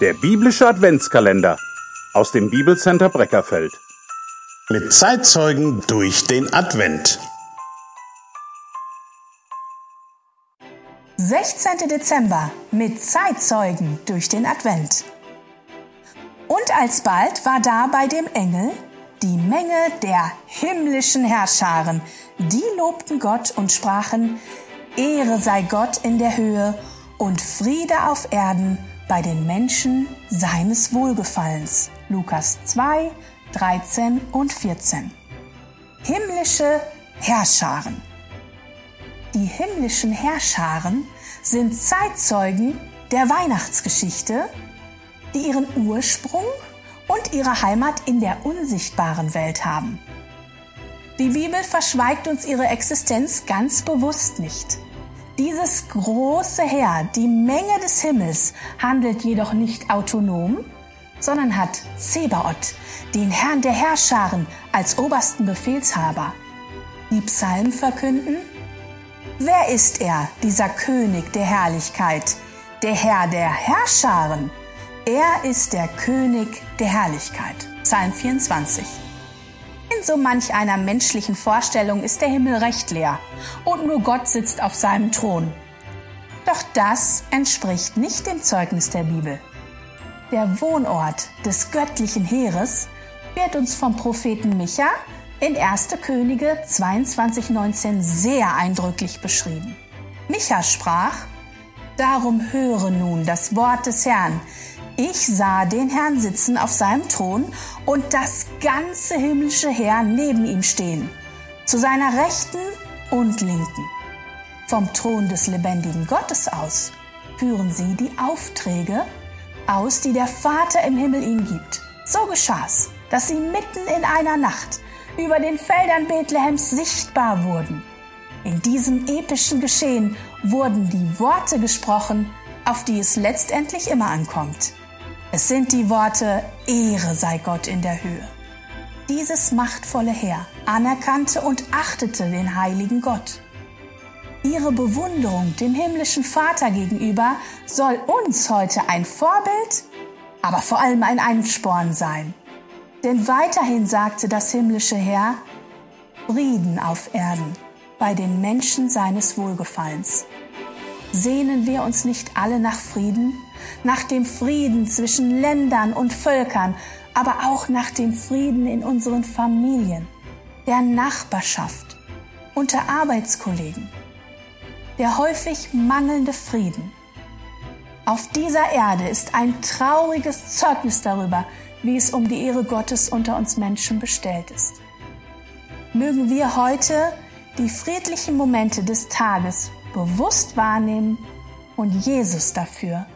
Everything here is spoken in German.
Der biblische Adventskalender aus dem Bibelcenter Breckerfeld. Mit Zeitzeugen durch den Advent. 16. Dezember mit Zeitzeugen durch den Advent. Und alsbald war da bei dem Engel die Menge der himmlischen Herrscharen, die lobten Gott und sprachen, Ehre sei Gott in der Höhe und Friede auf Erden bei den Menschen seines Wohlgefallens. Lukas 2, 13 und 14. Himmlische Herrscharen. Die himmlischen Herrscharen sind Zeitzeugen der Weihnachtsgeschichte, die ihren Ursprung und ihre Heimat in der unsichtbaren Welt haben. Die Bibel verschweigt uns ihre Existenz ganz bewusst nicht. Dieses große Heer, die Menge des Himmels, handelt jedoch nicht autonom, sondern hat Zebaoth, den Herrn der Herrscharen, als obersten Befehlshaber. Die Psalmen verkünden, Wer ist er, dieser König der Herrlichkeit, der Herr der Herrscharen? Er ist der König der Herrlichkeit. Psalm 24. In so manch einer menschlichen Vorstellung ist der Himmel recht leer und nur Gott sitzt auf seinem Thron. Doch das entspricht nicht dem Zeugnis der Bibel. Der Wohnort des göttlichen Heeres wird uns vom Propheten Micha in 1. Könige 22,19 sehr eindrücklich beschrieben. Micha sprach, Darum höre nun das Wort des Herrn, ich sah den Herrn sitzen auf seinem Thron und das ganze himmlische Heer neben ihm stehen, zu seiner Rechten und Linken. Vom Thron des lebendigen Gottes aus führen sie die Aufträge aus, die der Vater im Himmel ihnen gibt. So geschah's, dass sie mitten in einer Nacht über den Feldern Bethlehems sichtbar wurden. In diesem epischen Geschehen wurden die Worte gesprochen, auf die es letztendlich immer ankommt. Es sind die Worte Ehre sei Gott in der Höhe. Dieses machtvolle Heer anerkannte und achtete den heiligen Gott. Ihre Bewunderung dem himmlischen Vater gegenüber soll uns heute ein Vorbild, aber vor allem ein Ansporn sein. Denn weiterhin sagte das himmlische Heer, Frieden auf Erden bei den Menschen seines Wohlgefallens. Sehnen wir uns nicht alle nach Frieden? nach dem Frieden zwischen Ländern und Völkern, aber auch nach dem Frieden in unseren Familien, der Nachbarschaft, unter Arbeitskollegen, der häufig mangelnde Frieden. Auf dieser Erde ist ein trauriges Zeugnis darüber, wie es um die Ehre Gottes unter uns Menschen bestellt ist. Mögen wir heute die friedlichen Momente des Tages bewusst wahrnehmen und Jesus dafür